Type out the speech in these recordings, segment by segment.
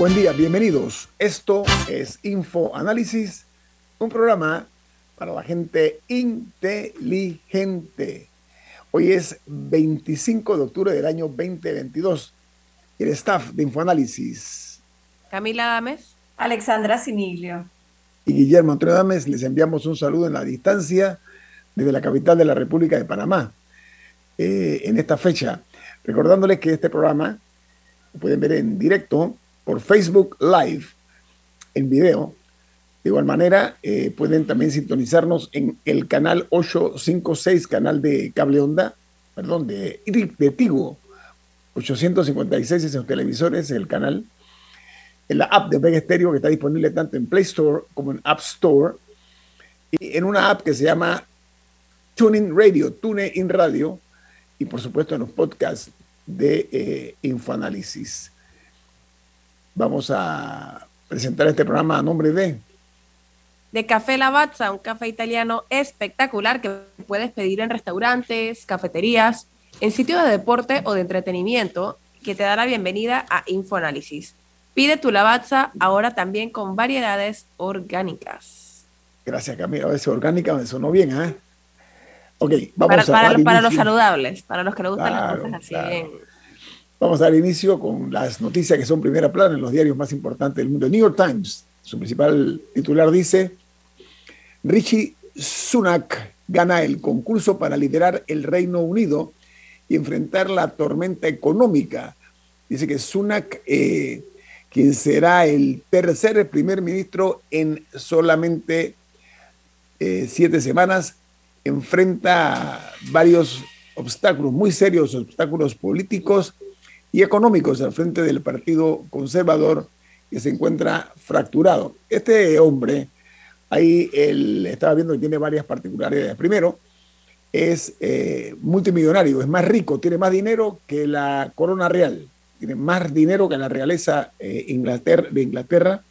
Buen día, bienvenidos. Esto es Info Análisis, un programa para la gente inteligente. Hoy es 25 de octubre del año 2022. El staff de Infoanálisis. Camila Dames. Alexandra Siniglio. Y Guillermo Antonio Dames, les enviamos un saludo en la distancia desde la capital de la República de Panamá. Eh, en esta fecha, recordándoles que este programa lo pueden ver en directo por Facebook Live en video. De igual manera, eh, pueden también sintonizarnos en el canal 856, canal de cable onda, perdón, de, de Tigo. 856 es televisores, el canal. En la app de Vega Stereo que está disponible tanto en Play Store como en App Store. Y en una app que se llama TuneIn Radio, TuneIn Radio. Y por supuesto en los podcasts de eh, Infoanálisis. Vamos a presentar este programa a nombre de... De Café Lavazza, un café italiano espectacular que puedes pedir en restaurantes, cafeterías, en sitios de deporte o de entretenimiento, que te da la bienvenida a Infoanálisis. Pide tu Lavazza ahora también con variedades orgánicas. Gracias, Camila. A veces orgánica me sonó bien, ¿eh? Ok, vamos para, a para, los saludables, para los que les gustan las cosas así bien Vamos a dar inicio con las noticias que son primera plana en los diarios más importantes del mundo. El New York Times, su principal titular dice, Richie Sunak gana el concurso para liderar el Reino Unido y enfrentar la tormenta económica. Dice que Sunak, eh, quien será el tercer primer ministro en solamente eh, siete semanas, enfrenta varios obstáculos, muy serios obstáculos políticos y económicos al frente del Partido Conservador que se encuentra fracturado. Este hombre, ahí él estaba viendo que tiene varias particularidades. Primero, es eh, multimillonario, es más rico, tiene más dinero que la corona real, tiene más dinero que la realeza eh, Inglaterra, de Inglaterra.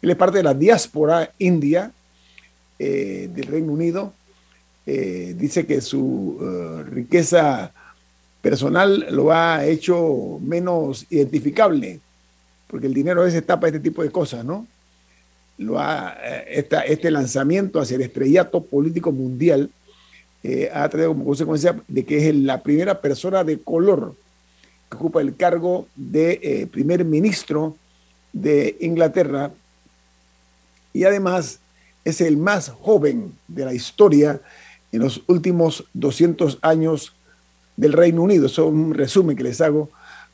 Él es parte de la diáspora india eh, del Reino Unido. dice que su riqueza personal lo ha hecho menos identificable, porque el dinero a veces tapa este tipo de cosas, ¿no? Lo ha, eh, este lanzamiento hacia el estrellato político mundial eh, ha traído como consecuencia de que es la primera persona de color que ocupa el cargo de eh, primer ministro de Inglaterra y además es el más joven de la historia en los últimos 200 años del Reino Unido. Eso es un resumen que les hago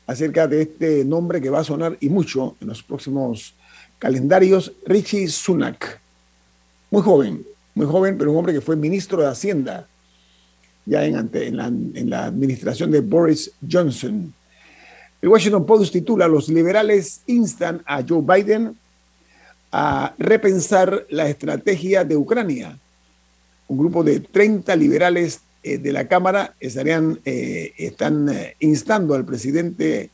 acerca de este nombre que va a sonar y mucho en los próximos calendarios, Richie Sunak. Muy joven, muy joven, pero un hombre que fue ministro de Hacienda ya en, en, la, administración de Boris Johnson. El Washington Post titula, los liberales instan a Joe Biden a repensar la estrategia de Ucrania. Un grupo de 30 liberales eh, de la Cámara estarían, eh, están eh, instando al presidente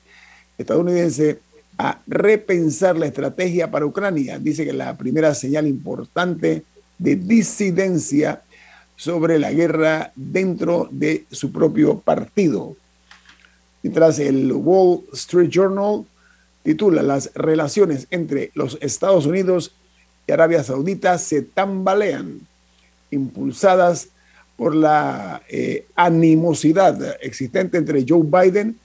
estadounidense a repensar la estrategia para Ucrania. Dice que la primera señal importante de disidencia sobre la guerra dentro de su propio partido. Mientras el Wall Street Journal titula Las relaciones entre los Estados Unidos y Arabia Saudita se tambalean, impulsadas por la eh, animosidad existente entre Joe Biden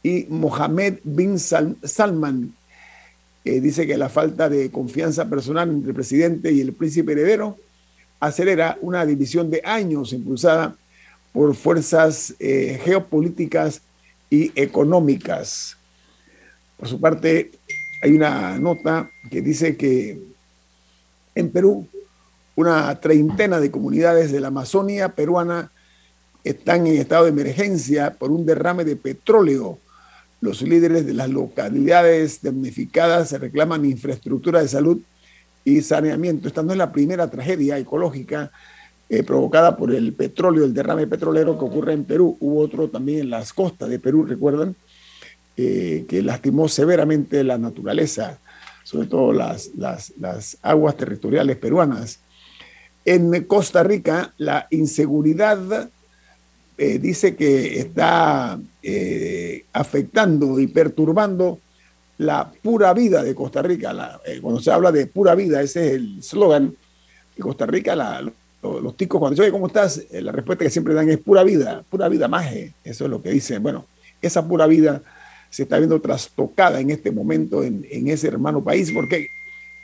y Mohammed bin Salman. dice que la falta de confianza personal entre el presidente y el príncipe heredero acelera una división de años impulsada por fuerzas eh, geopolíticas y económicas. Por su parte, hay una nota que dice que en Perú una treintena de comunidades de la Amazonia peruana están en estado de emergencia por un derrame de petróleo. Los líderes de las localidades damnificadas reclaman infraestructura de salud y saneamiento. Esta no es la primera tragedia ecológica eh, provocada por el petróleo, el derrame petrolero que ocurre en Perú. Hubo otro también en las costas de Perú, recuerdan, eh, que lastimó severamente la naturaleza, sobre todo las, las, las aguas territoriales peruanas. En Costa Rica, la inseguridad eh, dice que está afectando y perturbando la pura vida de Costa Rica. cuando se habla de pura vida, ese es el slogan de Costa Rica, la, los ticos cuando dicen, ¿cómo estás? Eh, la respuesta que siempre dan es pura vida, pura vida maje. Eso es lo que dicen. Bueno, esa pura vida se está viendo trastocada en este momento en, ese hermano país porque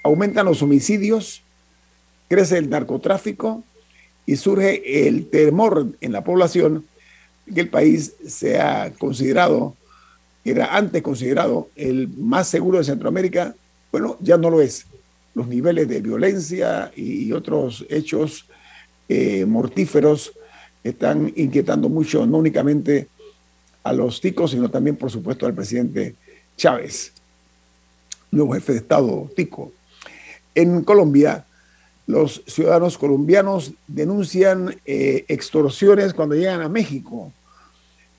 aumentan los homicidios, crece el narcotráfico y surge el temor en la población que el país sea considerado, era antes considerado el más seguro de Centroamérica, bueno, ya no lo es. Los niveles de violencia y otros hechos eh, mortíferos están inquietando mucho, no únicamente a los ticos, sino también, por supuesto, al presidente Chávez, nuevo jefe de Estado tico. En Colombia, los ciudadanos colombianos denuncian eh, extorsiones cuando llegan a México.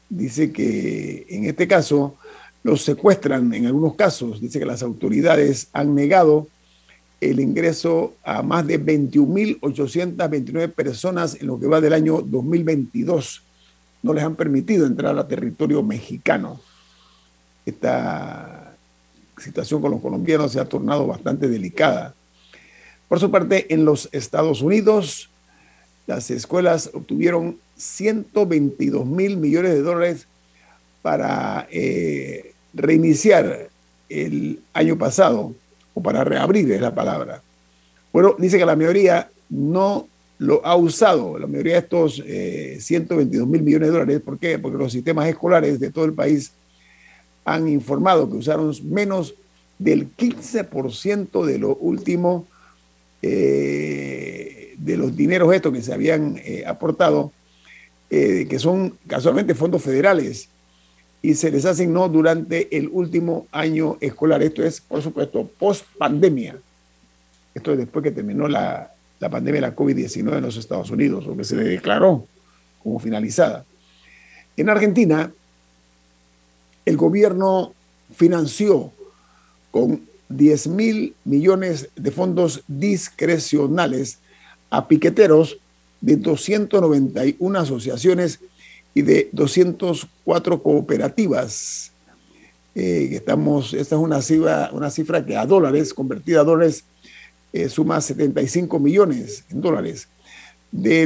Dice que en este caso los secuestran en algunos casos. Dice que las autoridades han negado el ingreso a más de 21.829 personas en lo que va del año 2022. No les han permitido entrar a territorio mexicano. Esta situación con los colombianos se ha tornado bastante delicada. Por su parte, en los Estados Unidos, las escuelas obtuvieron 122 mil millones de dólares para eh, reiniciar el año pasado o para reabrir es la palabra. Bueno, dice que la mayoría no lo ha usado, la mayoría de estos 122 eh, mil millones de dólares. ¿Por qué? Porque los sistemas escolares de todo el país han informado que usaron menos del 15% de lo último, eh, de los dineros estos que se habían eh, aportado, que son casualmente fondos federales y se les asignó durante el último año escolar. Esto es, por supuesto, post pandemia. Esto es después que terminó la, pandemia de la COVID-19 en los Estados Unidos, o que se le declaró como finalizada. En Argentina, el gobierno financió con 10 mil millones de fondos discrecionales a piqueteros de 291 asociaciones y de 204 cooperativas. Eh, estamos, esta es una cifra, una cifra que a dólares, convertida a dólares, eh, suma 75 millones en dólares. De,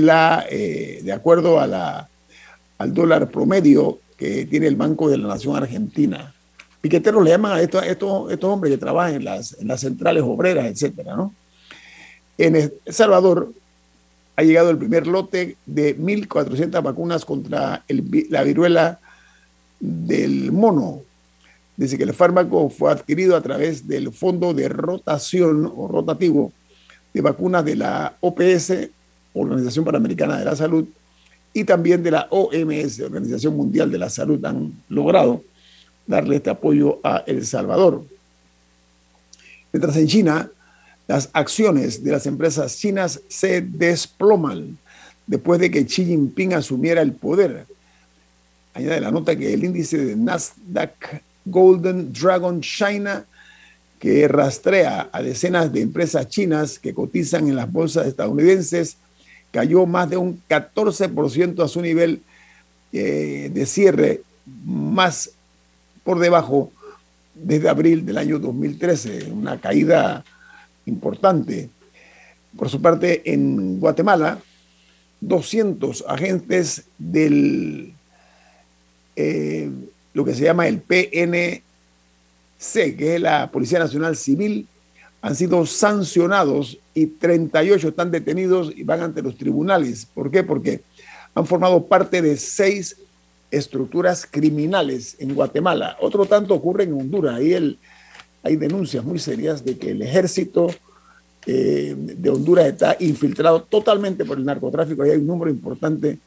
eh, acuerdo al dólar promedio que tiene el Banco de la Nación Argentina. Piqueteros le llaman a estos, estos, estos hombres que trabajan en las, en las centrales obreras, etcétera, ¿no? En El Salvador, ha llegado el primer lote de 1.400 vacunas contra la viruela del mono. Dice que el fármaco fue adquirido a través del Fondo de Rotación o Rotativo de Vacunas de la OPS, Organización Panamericana de la Salud, y también de la OMS, Organización Mundial de la Salud, han logrado darle este apoyo a El Salvador. Mientras en China, las acciones de las empresas chinas se desploman después de que Xi Jinping asumiera el poder. Añade la nota que el índice de Nasdaq Golden Dragon China, que rastrea a decenas de empresas chinas que cotizan en las bolsas estadounidenses, cayó más de un 14% a su nivel eh, de cierre, más por debajo desde abril del año 2013, una caída importante. Por su parte, en Guatemala, 200 agentes del eh, lo que se llama el PNC, que es la Policía Nacional Civil, han sido sancionados y 38 están detenidos y van ante los tribunales. ¿Por qué? Porque han formado parte de seis estructuras criminales en Guatemala. Otro tanto ocurre en Honduras. Ahí hay denuncias muy serias de que el ejército eh, de Honduras está infiltrado totalmente por el narcotráfico. Ahí hay un número importante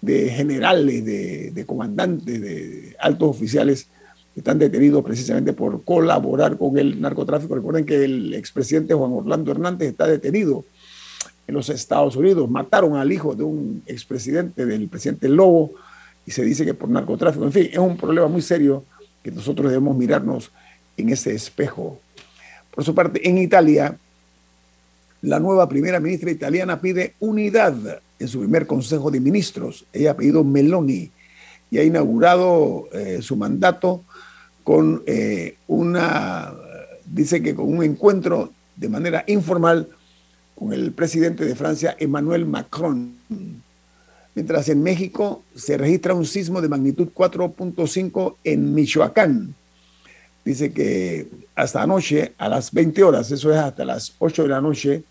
de generales, de, comandantes, de altos oficiales que están detenidos precisamente por colaborar con el narcotráfico. Recuerden que el expresidente Juan Orlando Hernández está detenido en los Estados Unidos. Mataron al hijo de un expresidente, del presidente Lobo, y se dice que por narcotráfico. En fin, es un problema muy serio que nosotros debemos mirarnos en ese espejo. Por su parte, en Italia, la nueva primera ministra italiana pide unidad en su primer Consejo de Ministros. Ella ha pedido Meloni y ha inaugurado eh, su mandato con eh, una, dice que con un encuentro de manera informal con el presidente de Francia, Emmanuel Macron. Mientras en México se registra un sismo de magnitud 4.5 en Michoacán. Dice que hasta anoche, a las 20 horas, eso es hasta las 8 de la noche,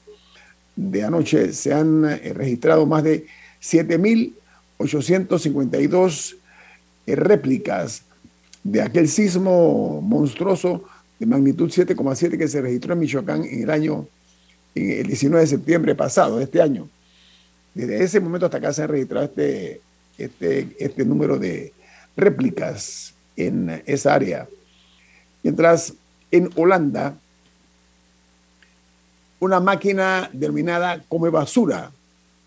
de anoche se han eh, registrado más de 7.852 eh, réplicas de aquel sismo monstruoso de magnitud 7,7 que se registró en Michoacán en el año, el 19 de septiembre pasado, este año. Desde ese momento hasta acá se ha registrado este, este, este número de réplicas en esa área. Mientras en Holanda una máquina denominada Come Basura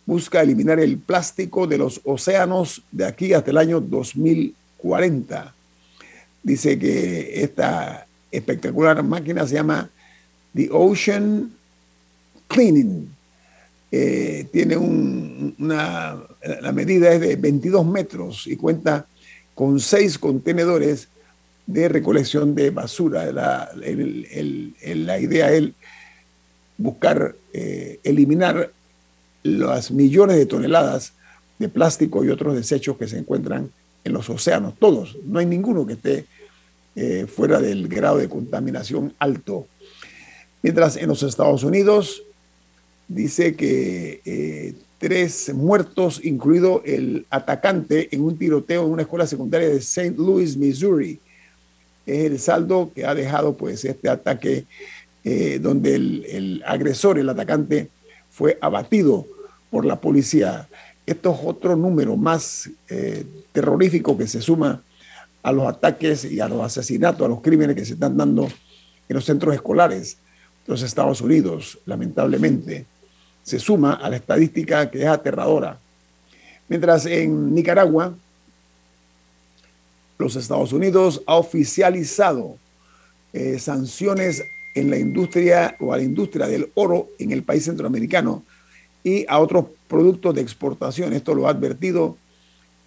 busca eliminar el plástico de los océanos de aquí hasta el año 2040. Dice que esta espectacular máquina se llama The Ocean Cleaning. Eh, tiene una, la medida es de 22 metros y cuenta con seis contenedores de recolección de basura. La, idea es buscar eh, eliminar las millones de toneladas de plástico y otros desechos que se encuentran en los océanos, todos, no hay ninguno que esté eh, fuera del grado de contaminación alto. Mientras en los Estados Unidos dice que eh, tres muertos, incluido el atacante en un tiroteo en una escuela secundaria de St. Louis, Missouri. Es el saldo que ha dejado pues este ataque eh, donde el, agresor, el atacante, fue abatido por la policía. Esto es otro número más eh, terrorífico que se suma a los ataques y a los asesinatos, a los crímenes que se están dando en los centros escolares de los Estados Unidos, lamentablemente. Se suma a la estadística que es aterradora. Mientras en Nicaragua, los Estados Unidos ha oficializado eh, sanciones en la industria o a la industria del oro en el país centroamericano y a otros productos de exportación. Esto lo ha advertido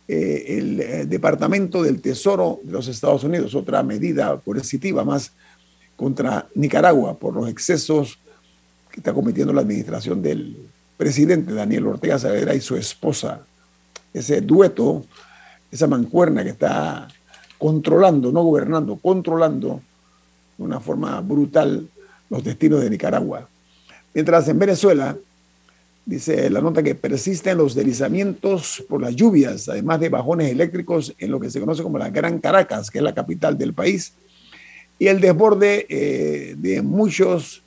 eh, el eh, Departamento del Tesoro de los Estados Unidos, otra medida coercitiva más contra Nicaragua por los excesos está cometiendo la administración del presidente Daniel Ortega Saavedra y su esposa. Ese dueto, esa mancuerna que está controlando, no gobernando, controlando de una forma brutal los destinos de Nicaragua. Mientras en Venezuela, dice la nota que persisten los deslizamientos por las lluvias, además de bajones eléctricos en lo que se conoce como la Gran Caracas, que es la capital del país, y el desborde eh, de muchos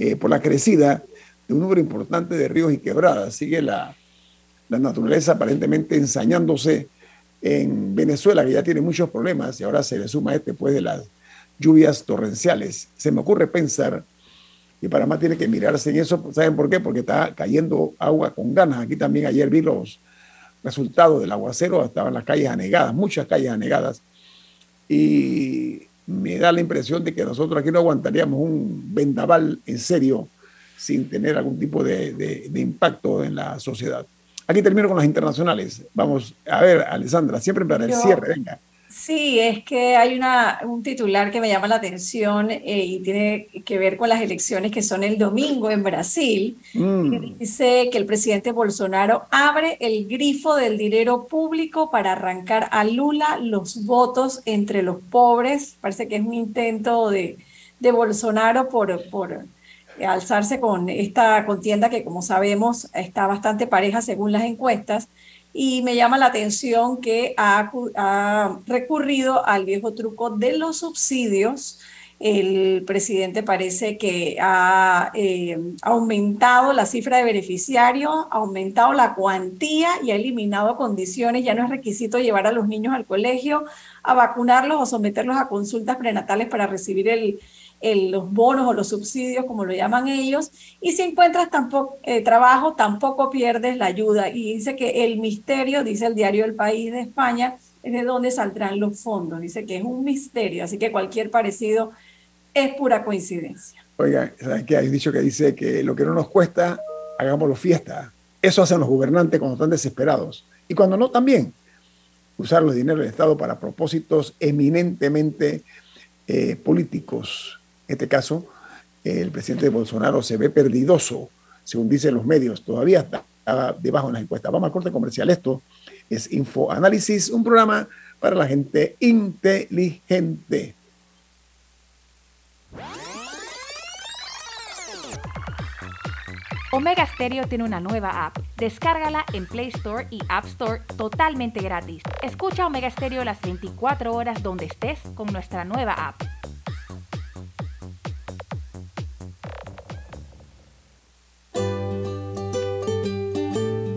eh, por la crecida de un número importante de ríos y quebradas. Sigue la, la naturaleza aparentemente ensañándose en Venezuela, que ya tiene muchos problemas, y ahora se le suma este pues de las lluvias torrenciales. Se me ocurre pensar que Panamá tiene que mirarse en eso. ¿Saben por qué? Porque está cayendo agua con ganas. Aquí también ayer vi los resultados del aguacero. Estaban las calles anegadas, muchas calles anegadas. Y me da la impresión de que nosotros aquí no aguantaríamos un vendaval en serio sin tener algún tipo de, de impacto en la sociedad. Aquí termino con las internacionales. Vamos a ver, Alessandra, siempre para el cierre, venga. Sí, es que hay una, un titular que me llama la atención eh, y tiene que ver con las elecciones que son el domingo en Brasil. Mm. dice que el presidente Bolsonaro abre el grifo del dinero público para arrancar a Lula los votos entre los pobres. Parece que es un intento de, de Bolsonaro por, por alzarse con esta contienda que, como sabemos, está bastante pareja según las encuestas y me llama la atención que ha, recurrido al viejo truco de los subsidios El presidente parece que ha eh, aumentado la cifra de beneficiarios, ha aumentado la cuantía y ha eliminado condiciones. Ya no es requisito llevar a los niños al colegio, a vacunarlos o someterlos a consultas prenatales para recibir el, los bonos o los subsidios, como lo llaman ellos. Y si encuentras tampoco, eh, trabajo, tampoco pierdes la ayuda. Y dice que el misterio, dice el diario El País de España, es de dónde saldrán los fondos. Dice que es un misterio, así que cualquier parecido es pura coincidencia. Oiga, ¿saben qué? Hay dicho que dice que lo que no nos cuesta, hagámoslo fiesta. Eso hacen los gobernantes cuando están desesperados. Y cuando no, también. Usar los dineros del Estado para propósitos eminentemente eh, políticos. En este caso, el presidente Bolsonaro se ve perdidoso, según dicen los medios. Todavía está, debajo en las encuestas. Vamos al corte comercial. Esto es Infoanálisis, un programa para la gente inteligente. Omega Stereo tiene una nueva app. Descárgala en Play Store y App Store totalmente gratis. Escucha Omega Stereo las 24 horas donde estés con nuestra nueva app.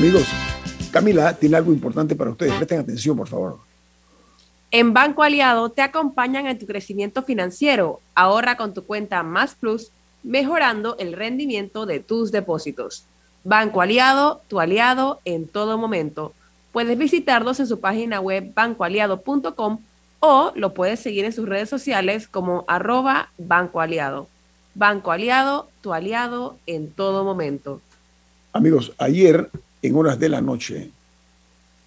Amigos, Camila tiene algo importante para ustedes. Presten atención, por favor. En Banco Aliado te acompañan en tu crecimiento financiero. Ahorra con tu cuenta Más Plus, mejorando el rendimiento de tus depósitos. Banco Aliado, tu aliado en todo momento. Puedes visitarlos en su página web bancoaliado.com o lo puedes seguir en sus redes sociales como arroba Banco Aliado. Banco Aliado, tu aliado en todo momento. Amigos, ayer en horas de la noche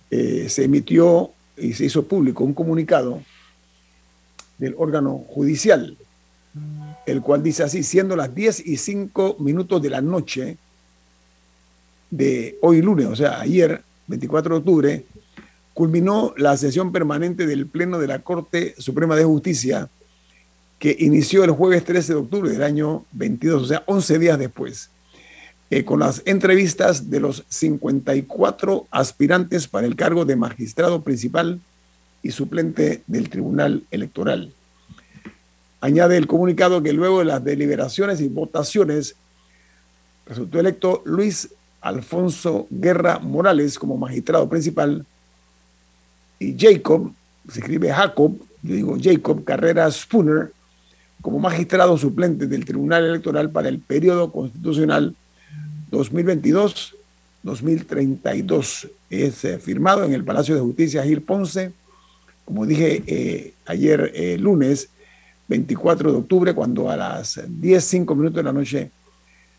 eh, se emitió y se hizo público un comunicado del órgano judicial, el cual dice así, siendo las 10 y 5 minutos de la noche de hoy lunes, o sea, ayer, 24 de octubre, culminó la sesión permanente del Pleno de la Corte Suprema de Justicia, que inició el jueves 13 de octubre del año 22, o sea, 11 días después, eh, con las entrevistas de los 54 aspirantes para el cargo de magistrado principal y suplente del Tribunal Electoral. Añade el comunicado que luego de las deliberaciones y votaciones resultó electo Luis Alfonso Guerra Morales como magistrado principal y Jacob, se escribe Jacob, yo digo Jacob Carrera Spooner, como magistrado suplente del Tribunal Electoral para el periodo constitucional 2022-2032. Es eh, firmado en el Palacio de Justicia Gil Ponce, como dije eh, ayer eh, lunes 24 de octubre, cuando a las 10, 5 minutos de la noche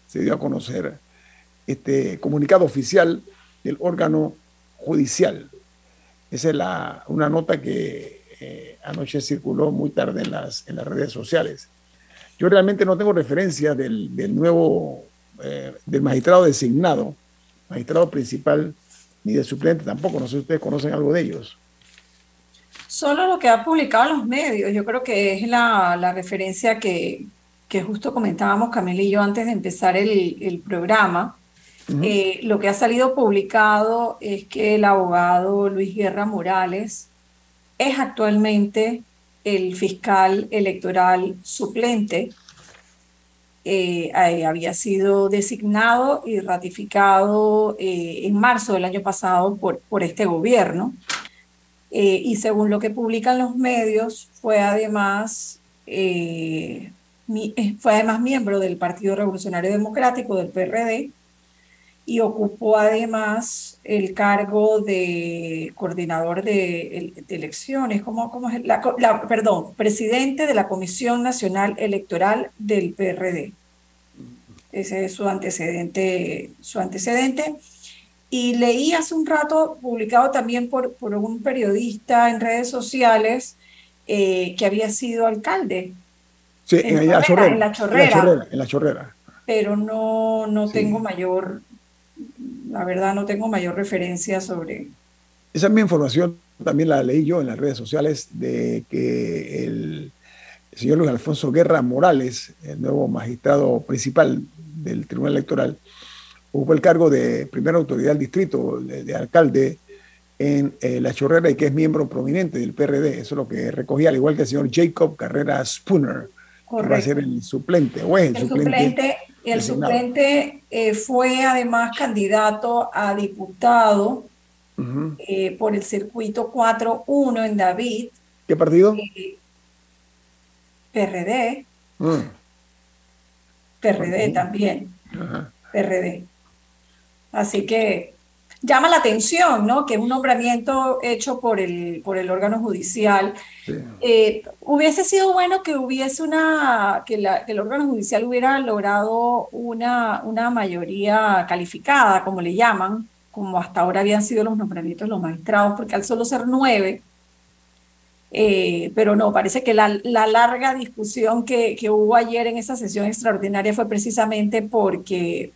se dio a conocer este comunicado oficial del órgano judicial. Esa es la, una nota que anoche circuló muy tarde en las, en las redes sociales. Yo realmente no tengo referencia del, del nuevo eh, del magistrado designado, magistrado principal, ni del suplente tampoco. No sé si ustedes conocen algo de ellos. Solo lo que ha publicado en los medios. Yo creo que es la, la referencia que, que, justo comentábamos Camila y yo antes de empezar el, el programa. eh, lo que ha salido publicado es que el abogado Luis Guerra Morales es actualmente el fiscal electoral suplente eh, había sido designado y ratificado en marzo del año pasado por, por este gobierno. y según lo que publican los medios, fue además, fue además miembro del Partido Revolucionario Democrático, del PRD, y ocupó además el cargo de coordinador de, elecciones, ¿cómo, cómo es? La, perdón, presidente de la Comisión Nacional Electoral del PRD. Ese es su antecedente, su antecedente. Y leí hace un rato, publicado también por, por un periodista en redes sociales, eh, que había sido alcalde. Sí, en, la, chorrera, en, la, chorrera, en la chorrera. Pero no, no tengo mayor la verdad no tengo mayor referencia sobre... Esa misma información también la leí yo en las redes sociales de que el, señor Luis Alfonso Guerra Morales, el nuevo magistrado principal del Tribunal Electoral, ocupó el cargo de primera autoridad del distrito, de, alcalde en eh, La Chorrera y que es miembro prominente del PRD. Eso es lo que recogía, al igual que el señor Jacob Carrera Spooner, que va a ser el suplente, o es el, suplente el suplente eh, fue además candidato a diputado eh, por el circuito 4-1 en David. ¿Qué partido? Eh, PRD. Mm. PRD también. PRD. Así que llama la atención, ¿no? Que un nombramiento hecho por el, por el órgano judicial. Eh, hubiese sido bueno que hubiese una, que, la, que, el órgano judicial hubiera logrado una, una mayoría calificada, como le llaman, como hasta ahora habían sido los nombramientos de los magistrados, porque al solo ser nueve, eh, pero no, parece que la, la larga discusión que, que, hubo ayer en esa sesión extraordinaria fue precisamente porque,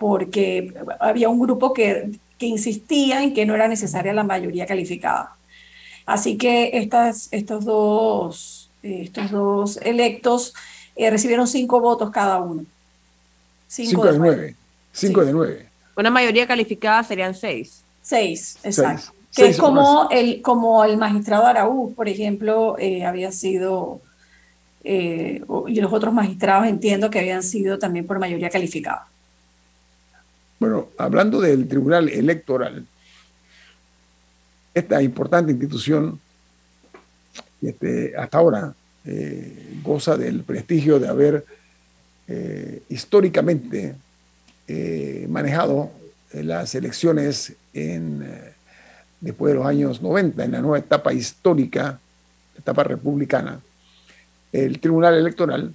porque había un grupo que que insistía en que no era necesaria la mayoría calificada. Así que estas, estos, dos, estos dos electos eh, recibieron cinco votos cada uno. Cinco, de nueve. Cinco de nueve. Una mayoría calificada serían seis. Seis, exacto. Que es como el, como el magistrado Araúz, por ejemplo, eh, había sido, eh, y los otros magistrados entiendo que habían sido también por mayoría calificada. Bueno, hablando del Tribunal Electoral, esta importante institución, este, hasta ahora, eh, goza del prestigio de haber eh, históricamente eh, manejado las elecciones en, después de los años 90, en la nueva etapa histórica, etapa republicana. El Tribunal Electoral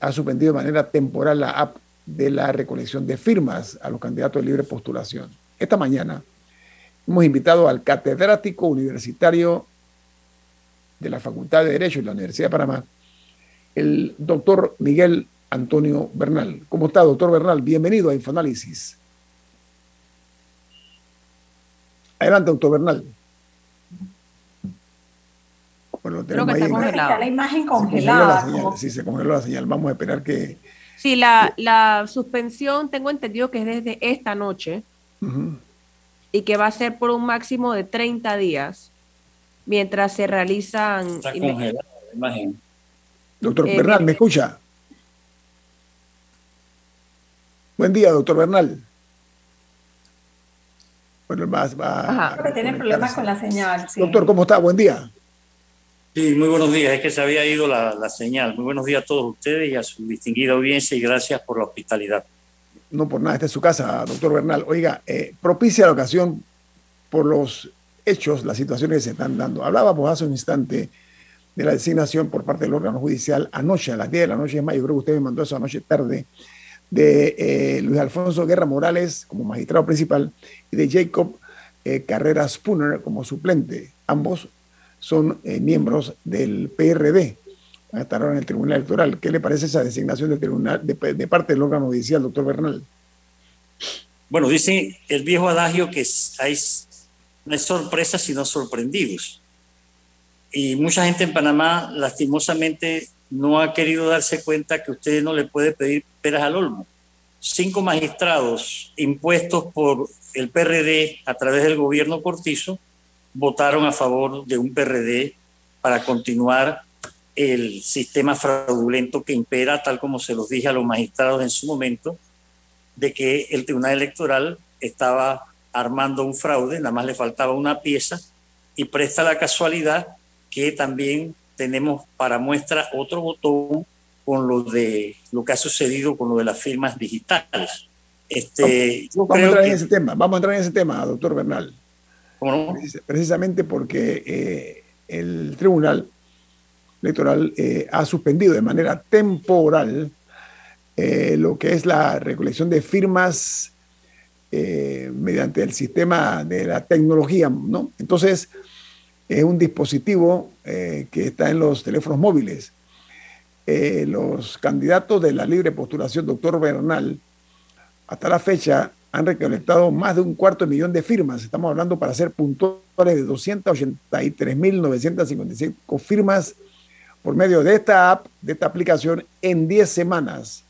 ha suspendido de manera temporal la app de la recolección de firmas a los candidatos de libre postulación. Esta mañana hemos invitado al catedrático universitario de la Facultad de Derecho de la Universidad de Panamá, el doctor Miguel Antonio Bernal. ¿Cómo está, doctor Bernal? Bienvenido a Infoanálisis. Adelante, doctor Bernal. Bueno, Creo que está congelado. la imagen congelada. Sí, se congeló la señal. Vamos a esperar que Sí, la, la suspensión tengo entendido que es desde esta noche y que va a ser por un máximo de 30 días mientras se realizan... Está congelada. Doctor eh, Bernal, ¿me escucha? Buen día, doctor Bernal. Bueno, va, va a tiene problemas con la señal. Doctor, ¿cómo está? Buen día. Sí, muy buenos días. Es que se había ido la, señal. Muy buenos días a todos ustedes y a su distinguida audiencia y gracias por la hospitalidad. No por nada, esta es su casa, doctor Bernal. Oiga, eh, propicia la ocasión por los hechos, las situaciones que se están dando. Hablábamos hace un instante de la designación por parte del órgano judicial anoche, a las 10 de la noche, es más, yo creo que usted me mandó eso anoche tarde, de eh, Luis Alfonso Guerra Morales como magistrado principal y de Jacob eh, Carrera Spooner como suplente, ambos son eh, miembros del PRD. Van a estar ahora en el Tribunal Electoral. ¿Qué le parece esa designación del tribunal, de, parte del órgano judicial, doctor Bernal? Bueno, dice el viejo adagio que hay, no es sorpresa, sino sorprendidos. Y mucha gente en Panamá, lastimosamente, no ha querido darse cuenta que usted no le puede pedir peras al olmo. Cinco magistrados impuestos por el PRD a través del gobierno Cortizo votaron a favor de un PRD para continuar el sistema fraudulento que impera, tal como se los dije a los magistrados en su momento, de que el Tribunal Electoral estaba armando un fraude, nada más le faltaba una pieza, y presta la casualidad que también tenemos para muestra otro botón con lo de lo que ha sucedido con lo de las firmas digitales. Este, vamos, a entrar en ese tema, vamos a entrar en ese tema, doctor Bernal. Precisamente porque eh, el Tribunal Electoral eh, ha suspendido de manera temporal eh, lo que es la recolección de firmas mediante el sistema de la tecnología, ¿no? Entonces, es un dispositivo que está en los teléfonos móviles. los candidatos de la libre postulación, doctor Bernal, hasta la fecha han recolectado más de un cuarto de millón de firmas. Estamos hablando para ser puntuales de 283.955 firmas por medio de esta app, de esta aplicación, en 10 semanas.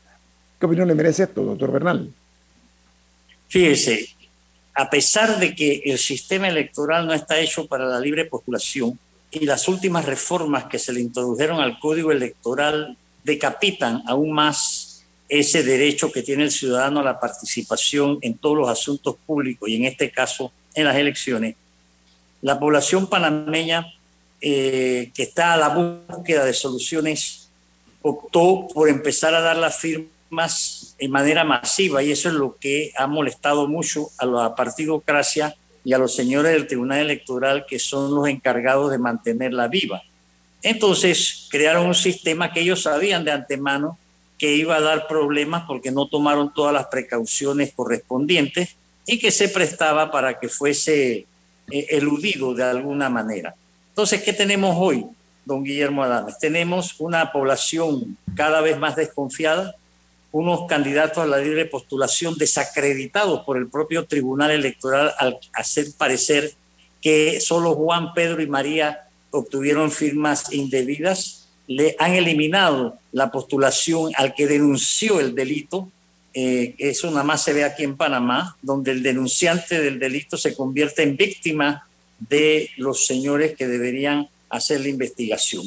¿Qué opinión le merece esto, doctor Bernal? Fíjese, a pesar de que el sistema electoral no está hecho para la libre postulación y las últimas reformas que se le introdujeron al código electoral decapitan aún más ese derecho que tiene el ciudadano a la participación en todos los asuntos públicos y en este caso en las elecciones, la población panameña eh, que está a la búsqueda de soluciones optó por empezar a dar las firmas en manera masiva y eso es lo que ha molestado mucho a la partidocracia y a los señores del Tribunal Electoral que son los encargados de mantenerla viva. Entonces crearon un sistema que ellos sabían de antemano que iba a dar problemas porque no tomaron todas las precauciones correspondientes y que se prestaba para que fuese eh, eludido de alguna manera. Entonces, ¿qué tenemos hoy, don Guillermo Adames? Tenemos una población cada vez más desconfiada, unos candidatos a la libre postulación desacreditados por el propio Tribunal Electoral al hacer parecer que solo Juan, Pedro y María obtuvieron firmas indebidas le han eliminado la postulación al que denunció el delito. Eh, eso nada más se ve aquí en Panamá, donde el denunciante del delito se convierte en víctima de los señores que deberían hacer la investigación.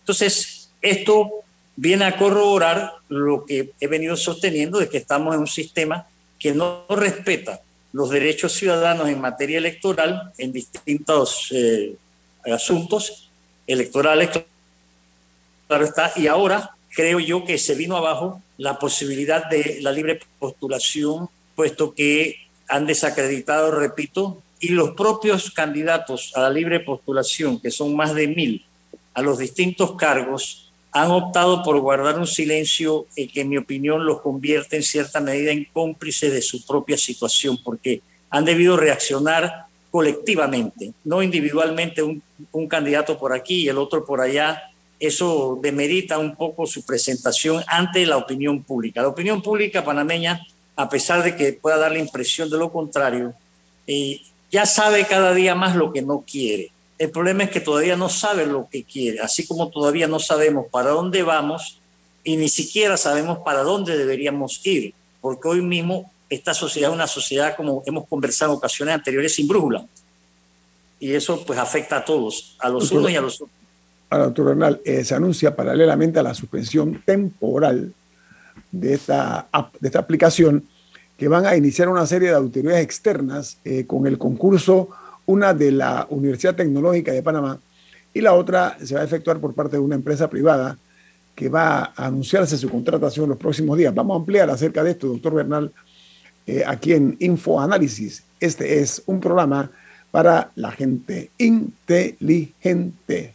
Entonces, esto viene a corroborar lo que he venido sosteniendo de que estamos en un sistema que no respeta los derechos ciudadanos en materia electoral en distintos eh, asuntos electorales claro está, y ahora creo yo que se vino abajo la posibilidad de la libre postulación, puesto que han desacreditado, repito, y los propios candidatos a la libre postulación, que son más de mil, a los distintos cargos, han optado por guardar un silencio que en mi opinión los convierte en cierta medida en cómplices de su propia situación, porque han debido reaccionar colectivamente, no individualmente un, un candidato por aquí y el otro por allá, eso demerita un poco su presentación ante la opinión pública. La opinión pública panameña, a pesar de que pueda dar la impresión de lo contrario, eh, ya sabe cada día más lo que no quiere. El problema es que todavía no sabe lo que quiere, así como todavía no sabemos para dónde vamos y ni siquiera sabemos para dónde deberíamos ir, porque hoy mismo esta sociedad es una sociedad, como hemos conversado en ocasiones anteriores, sin brújula. Y eso pues afecta a todos, a los unos y a los otros. Ahora, doctor Bernal, eh, se anuncia paralelamente a la suspensión temporal de esta, de esta aplicación que van a iniciar una serie de auditorías externas eh, con el concurso, una de la Universidad Tecnológica de Panamá y la otra se va a efectuar por parte de una empresa privada que va a anunciarse su contratación en los próximos días. Vamos a ampliar acerca de esto, doctor Bernal, eh, aquí en Infoanálisis. Este es un programa para la gente inteligente.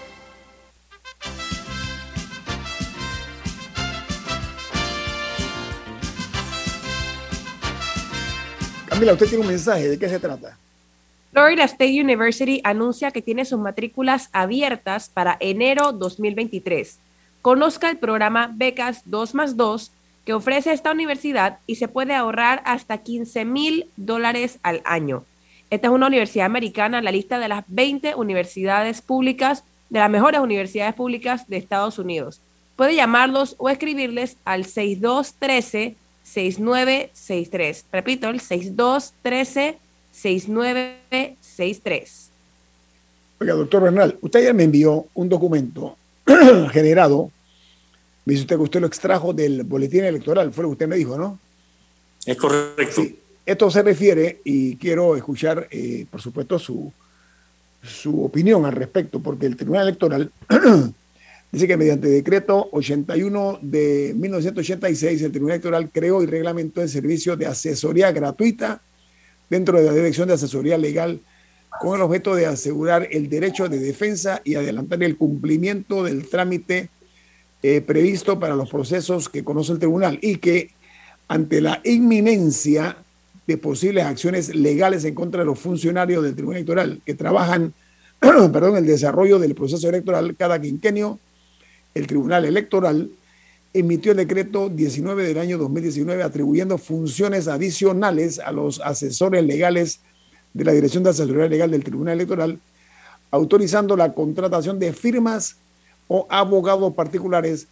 Camila, usted tiene un mensaje, ¿de qué se trata? Florida State University anuncia que tiene sus matrículas abiertas para enero 2023. Conozca el programa Becas 2 más 2 que ofrece esta universidad y se puede ahorrar hasta 15 mil dólares al año. Esta es una universidad americana en la lista de las 20 universidades públicas, de las mejores universidades públicas de Estados Unidos. Puede llamarlos o escribirles al 6213-6963. Repito, el 6213-6963. Oiga, doctor Bernal, usted ya me envió un documento generado me dice usted que usted lo extrajo del boletín electoral, fue lo que usted me dijo, ¿no? Es correcto. Esto se refiere, y quiero escuchar, eh, por supuesto, su, su opinión al respecto, porque el Tribunal Electoral dice que mediante decreto 81 de 1986, el Tribunal Electoral creó y reglamentó el servicio de asesoría gratuita dentro de la Dirección de Asesoría Legal con el objeto de asegurar el derecho de defensa y adelantar el cumplimiento del trámite eh, previsto para los procesos que conoce el tribunal y que ante la inminencia de posibles acciones legales en contra de los funcionarios del Tribunal Electoral que trabajan perdón, el desarrollo del proceso electoral cada quinquenio, el Tribunal Electoral emitió el decreto 19 del año 2019 atribuyendo funciones adicionales a los asesores legales de la Dirección de Asesoría Legal del Tribunal Electoral, autorizando la contratación de firmas o abogados particulares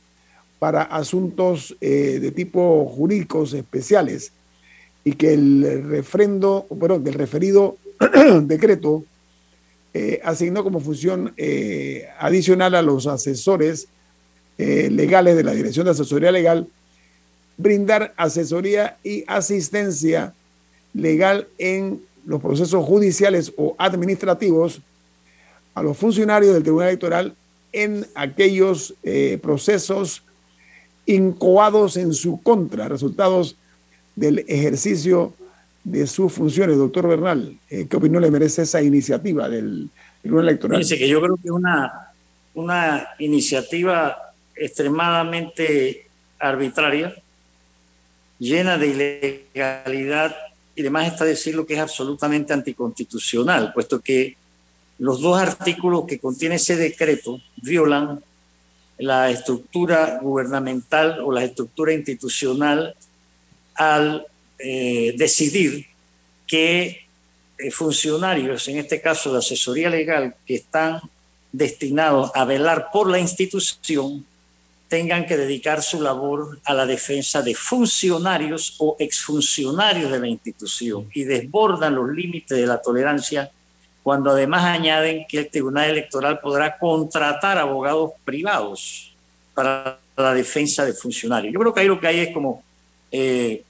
para asuntos eh, de tipo jurídicos especiales y que el refrendo, bueno, el referido decreto eh, asignó como función eh, adicional a los asesores legales de la Dirección de Asesoría Legal brindar asesoría y asistencia legal en los procesos judiciales o administrativos a los funcionarios del Tribunal Electoral en aquellos eh, procesos incoados en su contra, resultados del ejercicio de sus funciones. Doctor Bernal, eh, ¿qué opinión le merece esa iniciativa del Tribunal Electoral? Fíjense que yo creo que es una, una iniciativa extremadamente arbitraria, llena de ilegalidad y además está decir lo que es absolutamente anticonstitucional, puesto que los dos artículos que contiene ese decreto violan la estructura gubernamental o la estructura institucional al eh, decidir que eh, funcionarios, en este caso de asesoría legal, que están destinados a velar por la institución, tengan que dedicar su labor a la defensa de funcionarios o exfuncionarios de la institución y desbordan los límites de la tolerancia cuando además añaden que el Tribunal Electoral podrá contratar abogados privados para la defensa de funcionarios. Yo creo que ahí lo que hay es como, eh,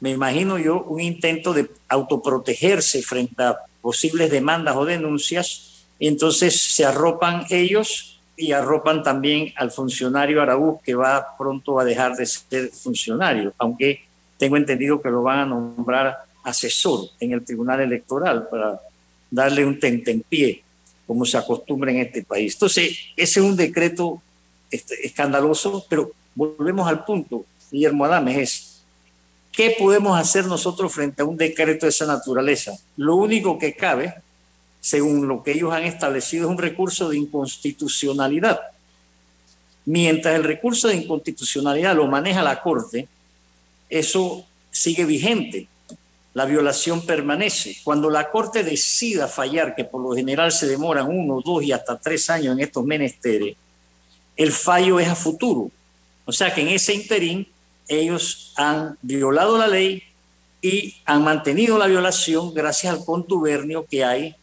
me imagino yo, un intento de autoprotegerse frente a posibles demandas o denuncias, y entonces se arropan ellos y arropan también al funcionario Araúz, que va pronto a dejar de ser funcionario, aunque tengo entendido que lo van a nombrar asesor en el Tribunal Electoral para darle un tentempié, como se acostumbra en este país. Entonces, ese es un decreto este, escandaloso, pero volvemos al punto, Guillermo Adames, es ¿qué podemos hacer nosotros frente a un decreto de esa naturaleza? Lo único que cabe según lo que ellos han establecido, es un recurso de inconstitucionalidad. Mientras el recurso de inconstitucionalidad lo maneja la Corte, eso sigue vigente. La violación permanece. Cuando la Corte decida fallar, que por lo general se demoran uno, dos y hasta tres años en estos menesteres, el fallo es a futuro. O sea que en ese interín ellos han violado la ley y han mantenido la violación gracias al contubernio que hay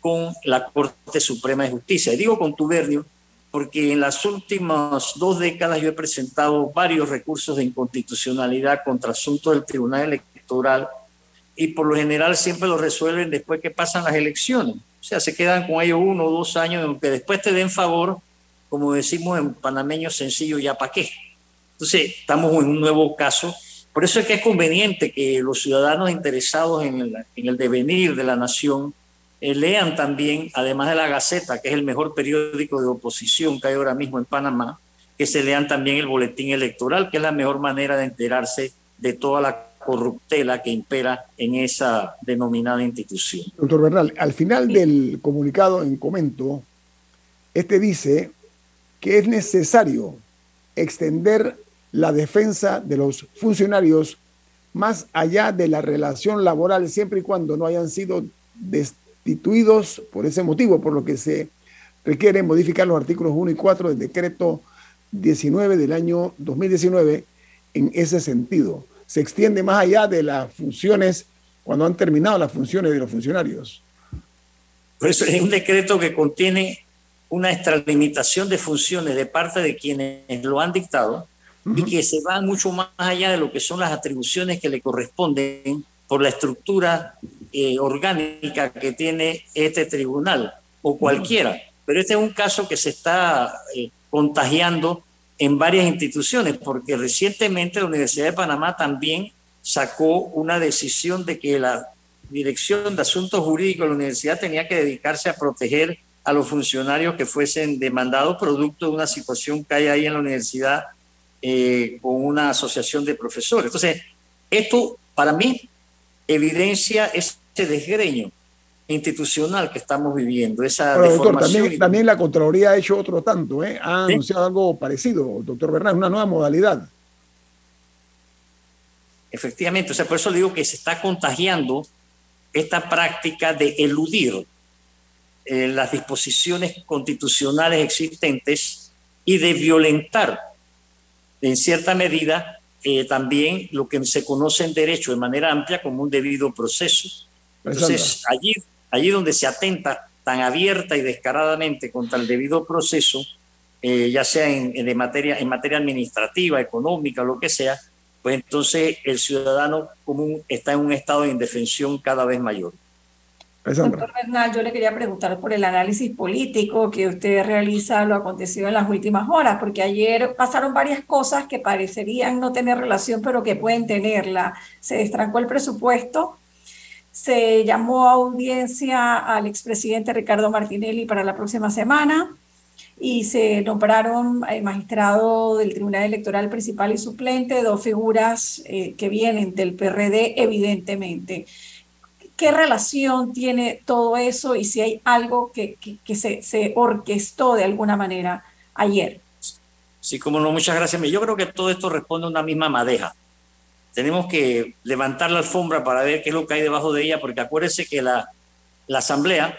con la Corte Suprema de Justicia. Y digo contubernio porque en las últimas dos décadas yo he presentado varios recursos de inconstitucionalidad contra asuntos del Tribunal Electoral y por lo general siempre lo resuelven después que pasan las elecciones. O sea, se quedan con ellos uno o dos años, aunque después te den favor, como decimos en panameño sencillo, ya para qué. Entonces, estamos en un nuevo caso. Por eso es que es conveniente que los ciudadanos interesados en el devenir de la nación eh, lean también, además de la Gaceta, que es el mejor periódico de oposición que hay ahora mismo en Panamá, que se lean también el boletín electoral, que es la mejor manera de enterarse de toda la corruptela que impera en esa denominada institución. Doctor Bernal, al final del comunicado en comento, este dice que es necesario extender la defensa de los funcionarios más allá de la relación laboral, siempre y cuando no hayan sido destituidos por ese motivo, por lo que se requiere modificar los artículos 1 y 4 del decreto 19 del año 2019 en ese sentido. Se extiende más allá de las funciones, cuando han terminado las funciones de los funcionarios. Por eso es un decreto que contiene una extralimitación de funciones de parte de quienes lo han dictado y que se van mucho más allá de lo que son las atribuciones que le corresponden por la estructura eh, orgánica que tiene este tribunal o cualquiera. Pero este es un caso que se está eh, contagiando en varias instituciones, porque recientemente la Universidad de Panamá también sacó una decisión de que la Dirección de Asuntos Jurídicos de la universidad tenía que dedicarse a proteger a los funcionarios que fuesen demandados producto de una situación que hay ahí en la universidad eh, con una asociación de profesores. Entonces, esto para mí evidencia ese desgreño institucional que estamos viviendo, esa también, también, la Contraloría ha hecho otro tanto, ¿eh? ha anunciado algo parecido, doctor Bernal, una nueva modalidad. Efectivamente, o sea, por eso digo que se está contagiando esta práctica de eludir eh, las disposiciones constitucionales existentes y de violentar en cierta medida eh, también lo que se conoce en derecho de manera amplia como un debido proceso. Entonces, allí, allí donde se atenta tan abierta y descaradamente contra el debido proceso, eh, ya sea en, en, materia, en materia administrativa, económica, lo que sea, pues entonces el ciudadano común está en un estado de indefensión cada vez mayor. Doctor Bernal, yo le quería preguntar por el análisis político que usted realiza lo acontecido en las últimas horas, porque ayer pasaron varias cosas que parecerían no tener relación, pero que pueden tenerla. Se destrancó el presupuesto, se llamó a audiencia al expresidente Ricardo Martinelli para la próxima semana y se nombraron el magistrado del Tribunal Electoral Principal y suplente, dos figuras eh, que vienen del PRD, evidentemente. ¿Qué relación tiene todo eso y si hay algo que, que, se, se, orquestó de alguna manera ayer? Sí, como no, muchas gracias. Yo creo que todo esto responde a una misma madeja. Tenemos que levantar la alfombra para ver qué es lo que hay debajo de ella, porque acuérdense que la, la Asamblea,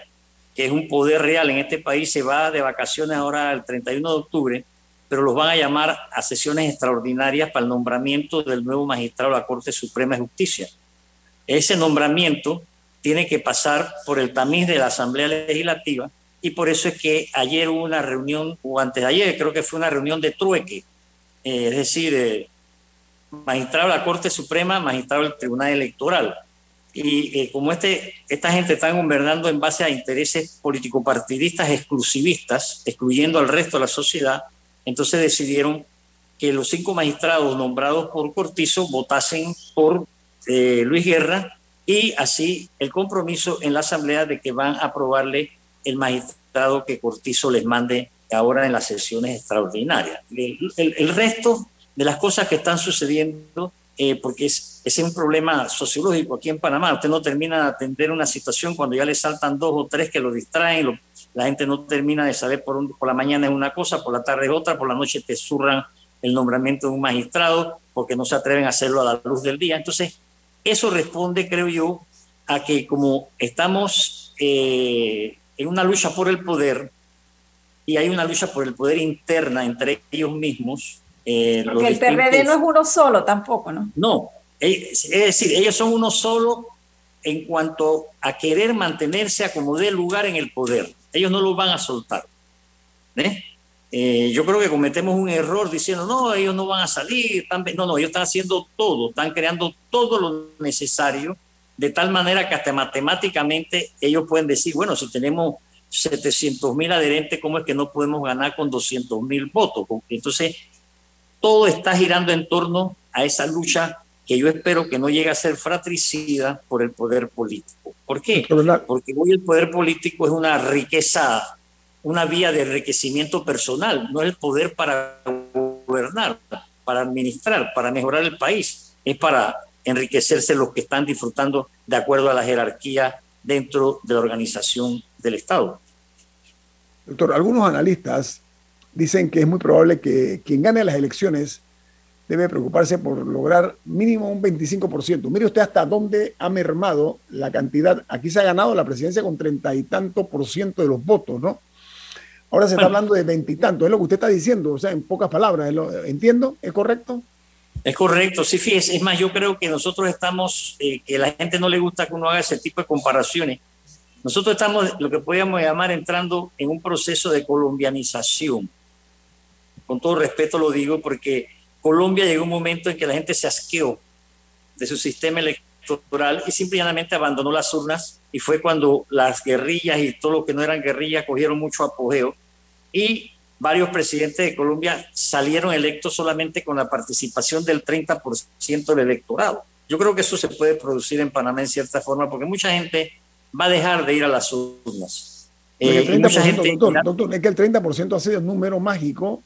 que es un poder real en este país, se va de vacaciones ahora el 31 de octubre, pero los van a llamar a sesiones extraordinarias para el nombramiento del nuevo magistrado de la Corte Suprema de Justicia. Ese nombramiento tiene que pasar por el tamiz de la Asamblea Legislativa y por eso es que ayer hubo una reunión, o antes de ayer creo que fue una reunión de trueque, eh, es decir, eh, magistrado de la Corte Suprema, magistrado del Tribunal Electoral. Y eh, como este, esta gente está gobernando en base a intereses político-partidistas exclusivistas, excluyendo al resto de la sociedad, entonces decidieron que los cinco magistrados nombrados por Cortizo votasen por Luis Guerra y así el compromiso en la Asamblea de que van a aprobarle el magistrado que Cortizo les mande ahora en las sesiones extraordinarias. El, resto de las cosas que están sucediendo eh, porque es, es un problema sociológico aquí en Panamá. Usted no termina de atender una situación cuando ya le saltan dos o tres que lo distraen, la gente no termina de saber por, por la mañana es una cosa, por la tarde es otra, por la noche te zurran el nombramiento de un magistrado porque no se atreven a hacerlo a la luz del día. Entonces, eso responde, creo yo, a que como estamos eh, en una lucha por el poder y hay una lucha por el poder interna entre ellos mismos. Eh, porque el PRD no es uno solo tampoco, ¿no? No, es decir, ellos son uno solo en cuanto a querer mantenerse a como dé lugar en el poder. Ellos no lo van a soltar. ¿eh? Eh, yo creo que cometemos un error diciendo, no, ellos no van a salir. No, no, ellos están haciendo todo, están creando todo lo necesario, de tal manera que hasta matemáticamente ellos pueden decir, bueno, si tenemos 700 mil adherentes, ¿cómo es que no podemos ganar con 200 mil votos? Entonces, todo está girando en torno a esa lucha que yo espero que no llegue a ser fratricida por el poder político. ¿Por qué? Porque hoy el poder político es una riqueza una vía de enriquecimiento personal, no es el poder para gobernar, para administrar, para mejorar el país, es para enriquecerse los que están disfrutando de acuerdo a la jerarquía dentro de la organización del Estado. Doctor, algunos analistas dicen que es muy probable que quien gane las elecciones debe preocuparse por lograr mínimo un 25%. Mire usted hasta dónde ha mermado la cantidad. Aquí se ha ganado la presidencia con treinta y tanto por ciento de los votos, ¿no? Ahora se está hablando de veintitantos, es lo que usted está diciendo, o sea, en pocas palabras, ¿entiendo? ¿Es correcto? Es correcto, sí, fíjese. Es más, yo creo que nosotros estamos, eh, que a la gente no le gusta que uno haga ese tipo de comparaciones. Nosotros estamos, lo que podríamos llamar, entrando en un proceso de colombianización. Con todo respeto lo digo, porque Colombia llegó un momento en que la gente se asqueó de su sistema electoral y simplemente abandonó las urnas y fue cuando las guerrillas y todo lo que no eran guerrillas cogieron mucho apogeo y varios presidentes de Colombia salieron electos solamente con la participación del 30% del electorado. Yo creo que eso se puede producir en Panamá en cierta forma porque mucha gente va a dejar de ir a las urnas. Eh, doctor, es que el 30% ha sido el número mágico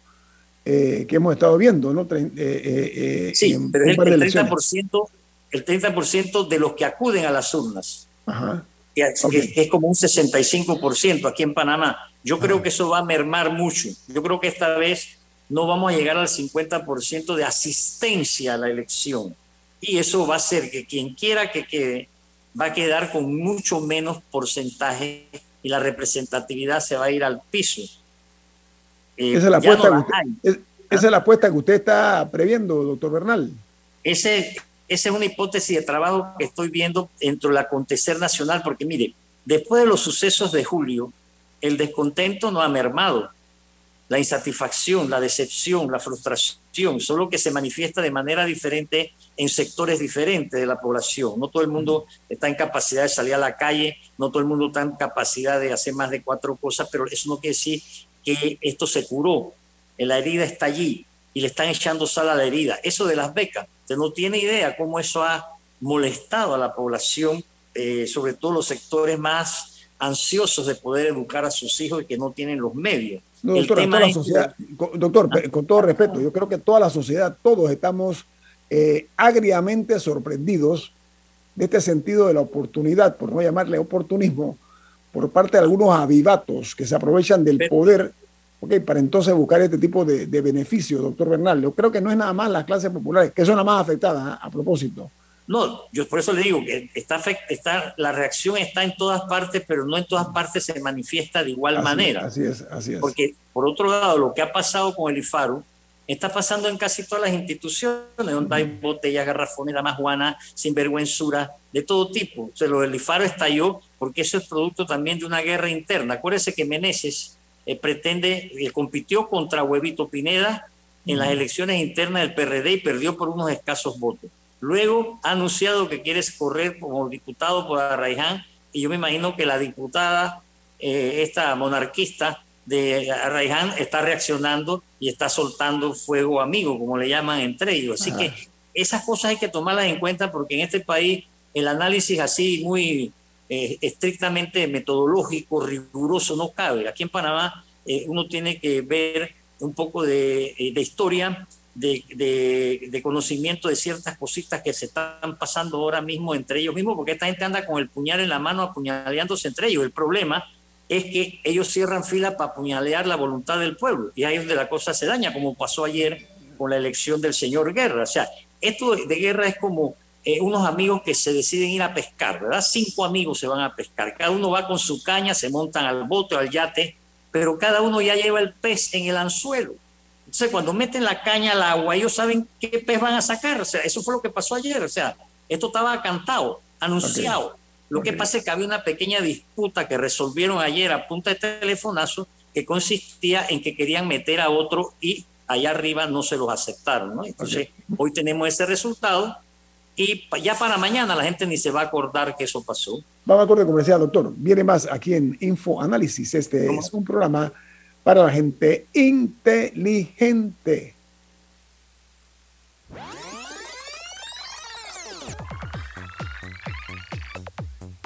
eh, que hemos estado viendo, ¿no? Eh, sí, pero es el, 30%, el 30% de los que acuden a las urnas. Ajá que, es como un 65% aquí en Panamá. Yo creo que eso va a mermar mucho. Yo creo que esta vez no vamos a llegar al 50% de asistencia a la elección. Y eso va a hacer que quien quiera que quede va a quedar con mucho menos porcentaje y la representatividad se va a ir al piso. Eh, esa, es la apuesta que usted, esa es la apuesta que usted está previendo, doctor Bernal. Ese, esa es una hipótesis de trabajo que estoy viendo dentro del acontecer nacional, porque mire, después de los sucesos de julio, el descontento no ha mermado. La insatisfacción, la decepción, la frustración, solo que se manifiesta de manera diferente en sectores diferentes de la población. No todo el mundo está en capacidad de salir a la calle, no todo el mundo está en capacidad de hacer más de cuatro cosas, pero eso no quiere decir que esto se curó. La herida está allí y le están echando sal a la herida. Eso de las becas, usted no tiene idea cómo eso ha molestado a la población, eh, sobre todo los sectores más ansiosos de poder educar a sus hijos y que no tienen los medios. doctor, ah. con, todo respeto, yo creo que toda la sociedad, todos estamos eh, agriamente sorprendidos de este sentido de la oportunidad, por no llamarle oportunismo, por parte de algunos avivatos que se aprovechan del poder Okay, para entonces buscar este tipo de, de beneficios, doctor Bernal. Yo creo que no es nada más las clases populares, que son las más afectadas, ¿ah? a propósito. No, yo por eso le digo que está, está, la reacción está en todas partes, pero no en todas partes se manifiesta de igual manera. Así es, así es. Porque, por otro lado, lo que ha pasado con el IFARU está pasando en casi todas las instituciones, donde hay botellas, garrafones, damas juana, sinvergüenzura, de todo tipo. O sea, lo del IFARU estalló porque eso es producto también de una guerra interna. Acuérdese que Meneses eh, pretende, eh, compitió contra Huevito Pineda en las elecciones internas del PRD y perdió por unos escasos votos. Luego ha anunciado que quiere correr como diputado por Arraiján y yo me imagino que la diputada, eh, esta monarquista de Arraiján, está reaccionando y está soltando fuego amigo, como le llaman entre ellos. Así que esas cosas hay que tomarlas en cuenta porque en este país el análisis así muy eh, estrictamente metodológico, riguroso, no cabe. Aquí en Panamá eh, uno tiene que ver un poco de, eh, de, historia de, de, conocimiento de ciertas cositas que se están pasando ahora mismo entre ellos mismos, porque esta gente anda con el puñal en la mano apuñaleándose entre ellos. El problema es que ellos cierran fila para apuñalear la voluntad del pueblo y ahí es donde la cosa se daña, como pasó ayer con la elección del señor Guerra. O sea, esto de guerra es como eh, unos amigos que se deciden ir a pescar, ¿verdad? Cinco amigos se van a pescar, cada uno va con su caña, se montan al bote o al yate, pero cada uno ya lleva el pez en el anzuelo entonces, cuando meten la caña al agua, ellos saben qué pez van a sacar. O sea, eso fue lo que pasó ayer. O sea, esto estaba cantado, anunciado. Lo que pasa es que había una pequeña disputa que resolvieron ayer a punta de telefonazo que consistía en que querían meter a otro y allá arriba no se los aceptaron. ¿no? Entonces, hoy tenemos ese resultado y ya para mañana la gente ni se va a acordar que eso pasó. Vamos a corte comercial, doctor. Viene más aquí en Info Análisis. Este es un programa para la gente inteligente.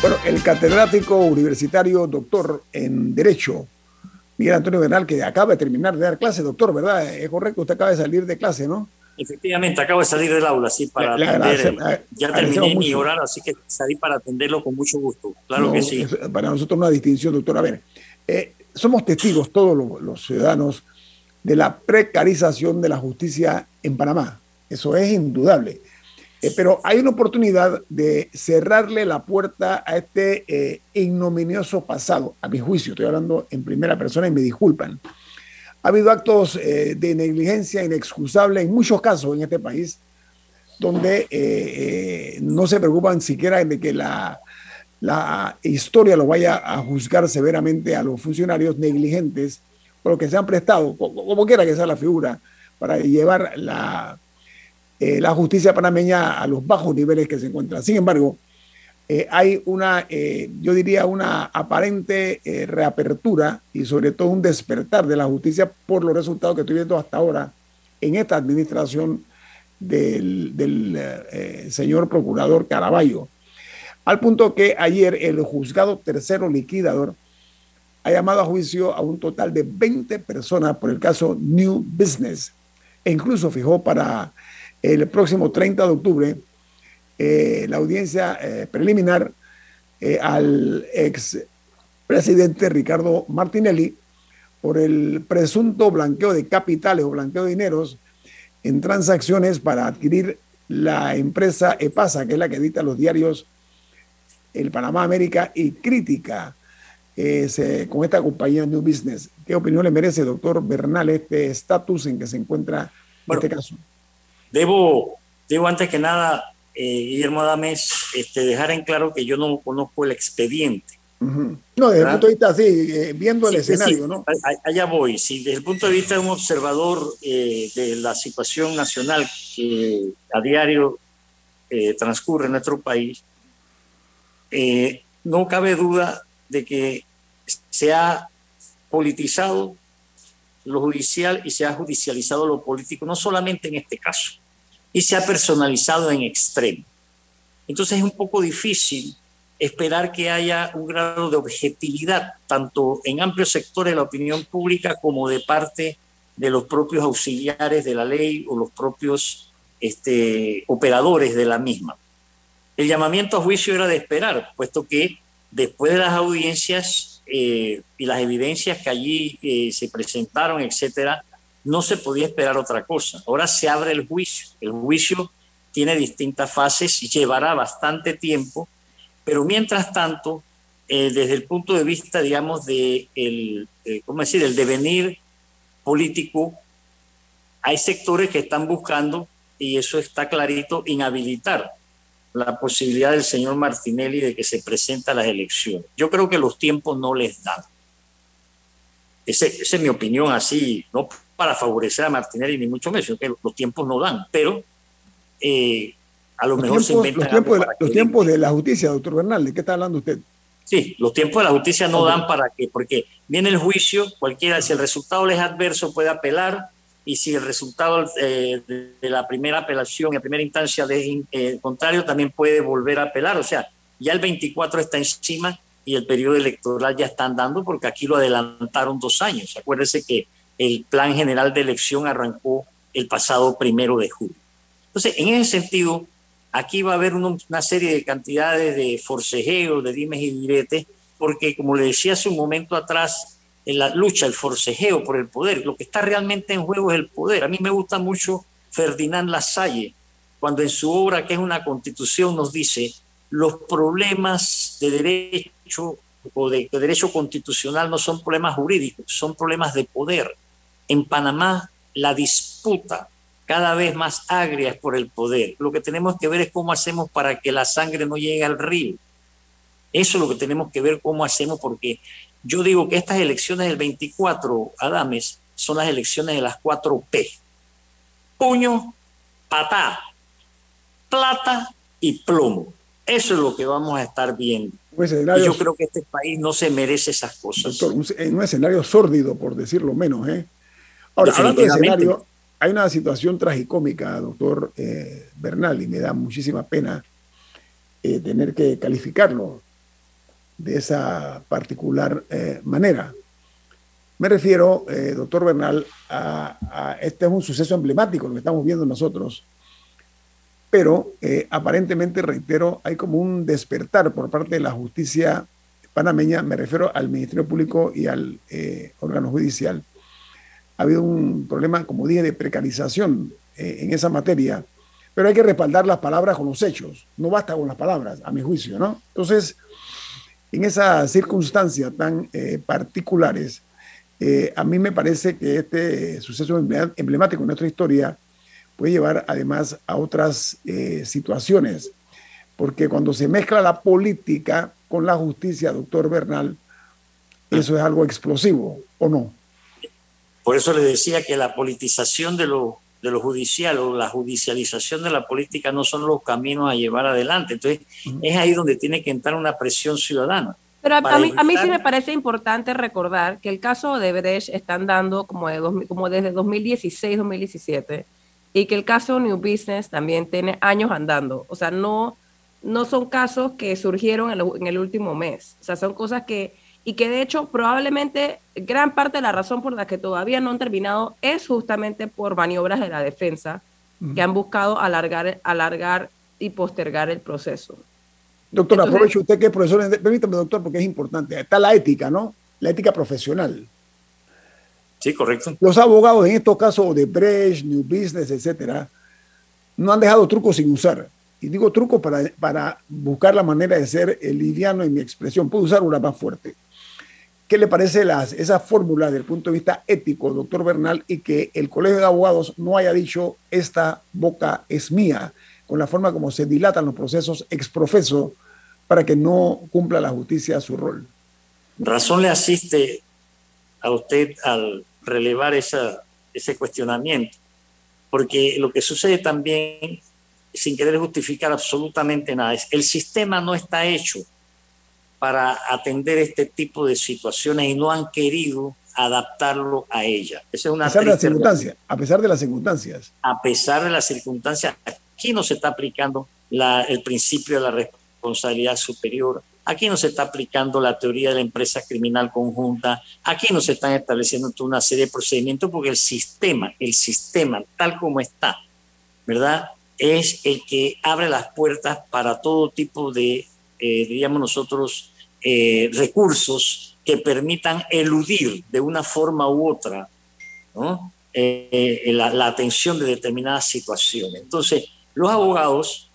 Bueno, el catedrático universitario, doctor en Derecho, Miguel Antonio Bernal, que acaba de terminar de dar clase, doctor, ¿verdad? Es correcto, usted acaba de salir de clase, ¿no? Efectivamente, acabo de salir del aula, sí, para atender. ya terminé mi horario, así que salí para atenderlo con mucho gusto. Claro que sí. Para nosotros una distinción, doctor. A ver, eh, somos testigos todos los, los ciudadanos de la precarización de la justicia en Panamá. Eso es indudable. Eh, pero hay una oportunidad de cerrarle la puerta a este eh, ignominioso pasado, a mi juicio, estoy hablando en primera persona y me disculpan. Ha habido actos eh, de negligencia inexcusable en muchos casos en este país, donde no se preocupan siquiera de que la, la historia lo vaya a juzgar severamente a los funcionarios negligentes por lo que se han prestado, como quiera que sea la figura, para llevar la eh, la justicia panameña a los bajos niveles que se encuentra. Sin embargo, eh, hay una, eh, yo diría, una aparente reapertura y sobre todo un despertar de la justicia por los resultados que estoy viendo hasta ahora en esta administración del, del señor procurador Caraballo. Al punto que ayer el juzgado tercero liquidador ha llamado a juicio a un total de 20 personas por el caso New Business e incluso fijó para el próximo 30 de octubre eh, la audiencia eh, preliminar eh, al ex presidente Ricardo Martinelli por el presunto blanqueo de capitales o blanqueo de dineros en transacciones para adquirir la empresa EPASA, que es la que edita los diarios El Panamá América y Crítica, con esta compañía New Business. ¿Qué opinión le merece, doctor Bernal, este estatus en que se encuentra este caso? Debo, debo antes que nada, eh, Guillermo Adames, este, dejar en claro que yo no conozco el expediente. No, desde el punto de vista así, eh, viendo el escenario, ¿no? Allá voy. Sí, desde el punto de vista de un observador eh, de la situación nacional que a diario transcurre en nuestro país, no cabe duda de que se ha politizado lo judicial y se ha judicializado lo político, no solamente en este caso, y se ha personalizado en extremo. Entonces es un poco difícil esperar que haya un grado de objetividad, tanto en amplios sectores de la opinión pública como de parte de los propios auxiliares de la ley o los propios este, operadores de la misma. El llamamiento a juicio era de esperar, puesto que después de las audiencias eh, y las evidencias que allí eh, se presentaron, etcétera, no se podía esperar otra cosa. Ahora se abre el juicio. El juicio tiene distintas fases y llevará bastante tiempo, pero mientras tanto, eh, desde el punto de vista, digamos, de el, ¿cómo decir?, el devenir político, hay sectores que están buscando, y eso está clarito, inhabilitar la posibilidad del señor Martinelli de que se presente a las elecciones. Yo creo que los tiempos no les dan. esa es mi opinión así, no para favorecer a Martinelli ni mucho menos, que los tiempos no dan, pero eh, a lo mejor se inventan... Los tiempos, de la, los tiempos de la justicia, doctor Bernal, ¿de qué está hablando usted? Sí, los tiempos de la justicia no dan para que, porque viene el juicio, cualquiera, si el resultado les es adverso puede apelar, y si el resultado eh, de, la primera apelación, en primera instancia de eh, contrario, también puede volver a apelar. O sea, ya el 24 está encima y el periodo electoral ya está andando porque aquí lo adelantaron dos años. Acuérdense que el plan general de elección arrancó el pasado primero de julio. Entonces, en ese sentido, aquí va a haber una serie de cantidades de forcejeos, de dimes y diretes, porque como le decía hace un momento atrás, en la lucha, el forcejeo por el poder. Lo que está realmente en juego es el poder. A mí me gusta mucho Ferdinand Lasalle, cuando en su obra, que es una constitución, nos dice, los problemas de derecho o de, derecho constitucional no son problemas jurídicos, son problemas de poder. En Panamá, la disputa cada vez más agria es por el poder. Lo que tenemos que ver es cómo hacemos para que la sangre no llegue al río. Eso es lo que tenemos que ver cómo hacemos porque yo digo que estas elecciones del 24, Adames, son las elecciones de las 4 P. Puño, patá, plata y plomo. Eso es lo que vamos a estar viendo. y yo creo que este país no se merece esas cosas. en un escenario sórdido, por decirlo menos. ¿eh? Ahora, hablando de escenario, hay una situación tragicómica, doctor eh, Bernal, y me da muchísima pena eh, tener que calificarlo de esa particular eh, manera. Me refiero, doctor Bernal, a, este es un suceso emblemático, lo que estamos viendo nosotros, pero aparentemente, reitero, hay como un despertar por parte de la justicia panameña, me refiero al Ministerio Público y al órgano judicial. Ha habido un problema, como dije, de precarización en esa materia, pero hay que respaldar las palabras con los hechos, no basta con las palabras, a mi juicio, ¿no? Entonces, en esas circunstancias tan eh, particulares, eh, a mí me parece que este suceso emblemático en nuestra historia puede llevar además a otras eh, situaciones, porque cuando se mezcla la política con la justicia, doctor Bernal, eso es algo explosivo, ¿o no? Por eso le decía que la politización de lo de lo judicial o la judicialización de la política no son los caminos a llevar adelante. Entonces, es ahí donde tiene que entrar una presión ciudadana. Pero a, mí, a mí sí me parece importante recordar que el caso de Brecht están dando como, de como desde 2016, 2017, y que el caso New Business también tiene años andando. O sea, no, no son casos que surgieron en, en el último mes. O sea, son cosas que y que de hecho probablemente gran parte de la razón por la que todavía no han terminado es justamente por maniobras de la defensa que han buscado alargar, alargar y postergar el proceso. Doctor, aprovecho usted que es profesor, permítame doctor, porque es importante. Está la ética, ¿no? La ética profesional. Sí, correcto. Los abogados en estos casos de Brecht, New Business, etcétera, no han dejado trucos sin usar. Y digo trucos para, para buscar la manera de ser liviano en mi expresión. Puedo usar una más fuerte. ¿Qué le parece las, esa fórmula desde el punto de vista ético, doctor Bernal, y que el Colegio de Abogados no haya dicho esta boca es mía, con la forma como se dilatan los procesos exprofeso para que no cumpla la justicia su rol? Razón le asiste a usted al relevar esa, ese cuestionamiento, porque lo que sucede también, sin querer justificar absolutamente nada, es el sistema no está hecho para atender este tipo de situaciones y no han querido adaptarlo a ella. Esa es una a pesar de las circunstancias, a pesar de las circunstancias. A pesar de las circunstancias, aquí no se está aplicando el principio de la responsabilidad superior, aquí no se está aplicando la teoría de la empresa criminal conjunta, aquí no se están estableciendo toda una serie de procedimientos porque el sistema, el sistema tal como está, ¿verdad? Es el que abre las puertas para todo tipo de, eh, diríamos nosotros, eh, recursos que permitan eludir de una forma u otra eh, la, atención de determinadas situaciones. Entonces, los abogados,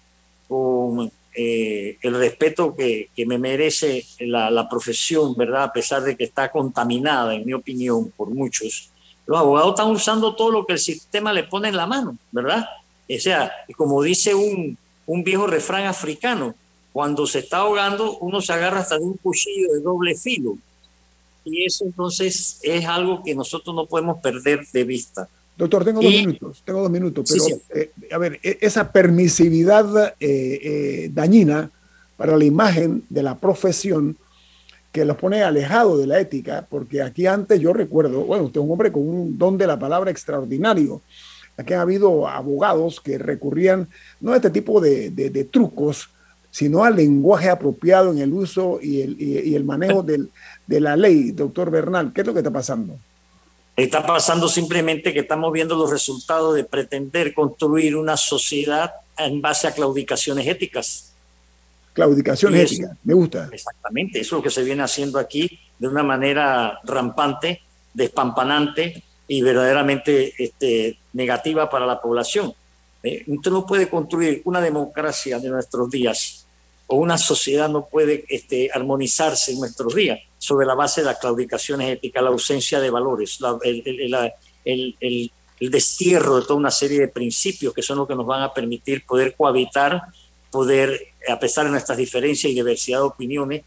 con el respeto que, me merece la, la, profesión, ¿verdad? A pesar de que está contaminada, en mi opinión, por muchos, los abogados están usando todo lo que el sistema le pone en la mano, ¿verdad? O sea, como dice un, un viejo refrán africano, cuando se está ahogando uno se agarra hasta de un cuchillo de doble filo. Y eso entonces es algo que nosotros no podemos perder de vista. Doctor, tengo dos minutos, tengo dos minutos, pero eh, a ver, e, esa permisividad eh, eh, dañina para la imagen de la profesión que los pone alejado de la ética, porque aquí antes yo recuerdo, bueno, usted es un hombre con un don de la palabra extraordinario, Aquí ha habido abogados que recurrían no a este tipo de, trucos, sino al lenguaje apropiado en el uso y el, manejo de la ley. Doctor Bernal, ¿qué es lo que está pasando? Está pasando simplemente que estamos viendo los resultados de pretender construir una sociedad en base a claudicaciones éticas. Claudicaciones éticas, me gusta. Exactamente, eso es lo que se viene haciendo aquí de una manera rampante, despampanante, y verdaderamente este, negativa para la población. Eh, usted no puede construir una democracia de nuestros días o una sociedad no puede este, armonizarse en nuestros días sobre la base de las claudicaciones éticas, la ausencia de valores, el, destierro de toda una serie de principios que son los que nos van a permitir poder cohabitar, poder, a pesar de nuestras diferencias y diversidad de opiniones,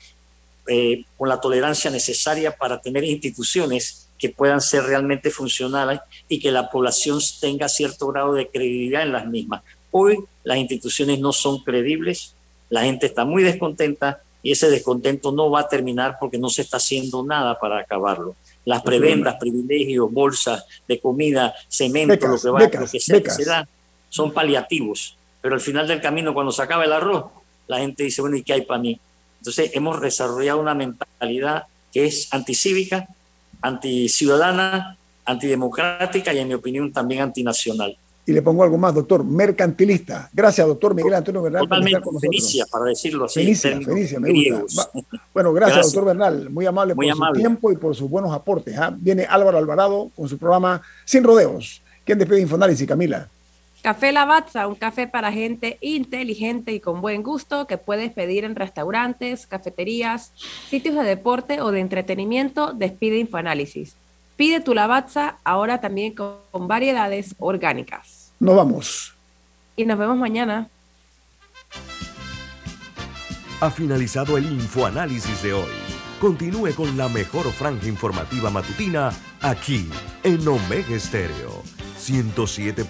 eh, con la tolerancia necesaria para tener instituciones que puedan ser realmente funcionales y que la población tenga cierto grado de credibilidad en las mismas. Hoy las instituciones no son creíbles, la gente está muy descontenta y ese descontento no va a terminar porque no se está haciendo nada para acabarlo. Las prebendas, privilegios, bolsas de comida, cemento, lo que, lo que sea que se da, son paliativos. Pero al final del camino, cuando se acaba el arroz, la gente dice, bueno, ¿y qué hay para mí? Entonces hemos desarrollado una mentalidad que es anticívica, anticiudadana, antidemocrática y en mi opinión también antinacional. Y le pongo algo más, doctor, mercantilista. Gracias, doctor Miguel Antonio Bernal. Totalmente fenicia, para decirlo así. Fenicia, fenicia, me gusta. Bueno, gracias, doctor Bernal. Muy amable por su tiempo y por sus buenos aportes. ¿ah? Viene Álvaro Alvarado con su programa Sin Rodeos. ¿Quién despide Infoanálisis, Camila? Café Lavazza, un café para gente inteligente y con buen gusto que puedes pedir en restaurantes, cafeterías, sitios de deporte o de entretenimiento. Despide Infoanálisis. Pide tu Lavazza ahora también con, variedades orgánicas. Nos vamos. Y nos vemos mañana. Ha finalizado el Infoanálisis de hoy. Continúe con la mejor franja informativa matutina aquí en Omega Estéreo 107.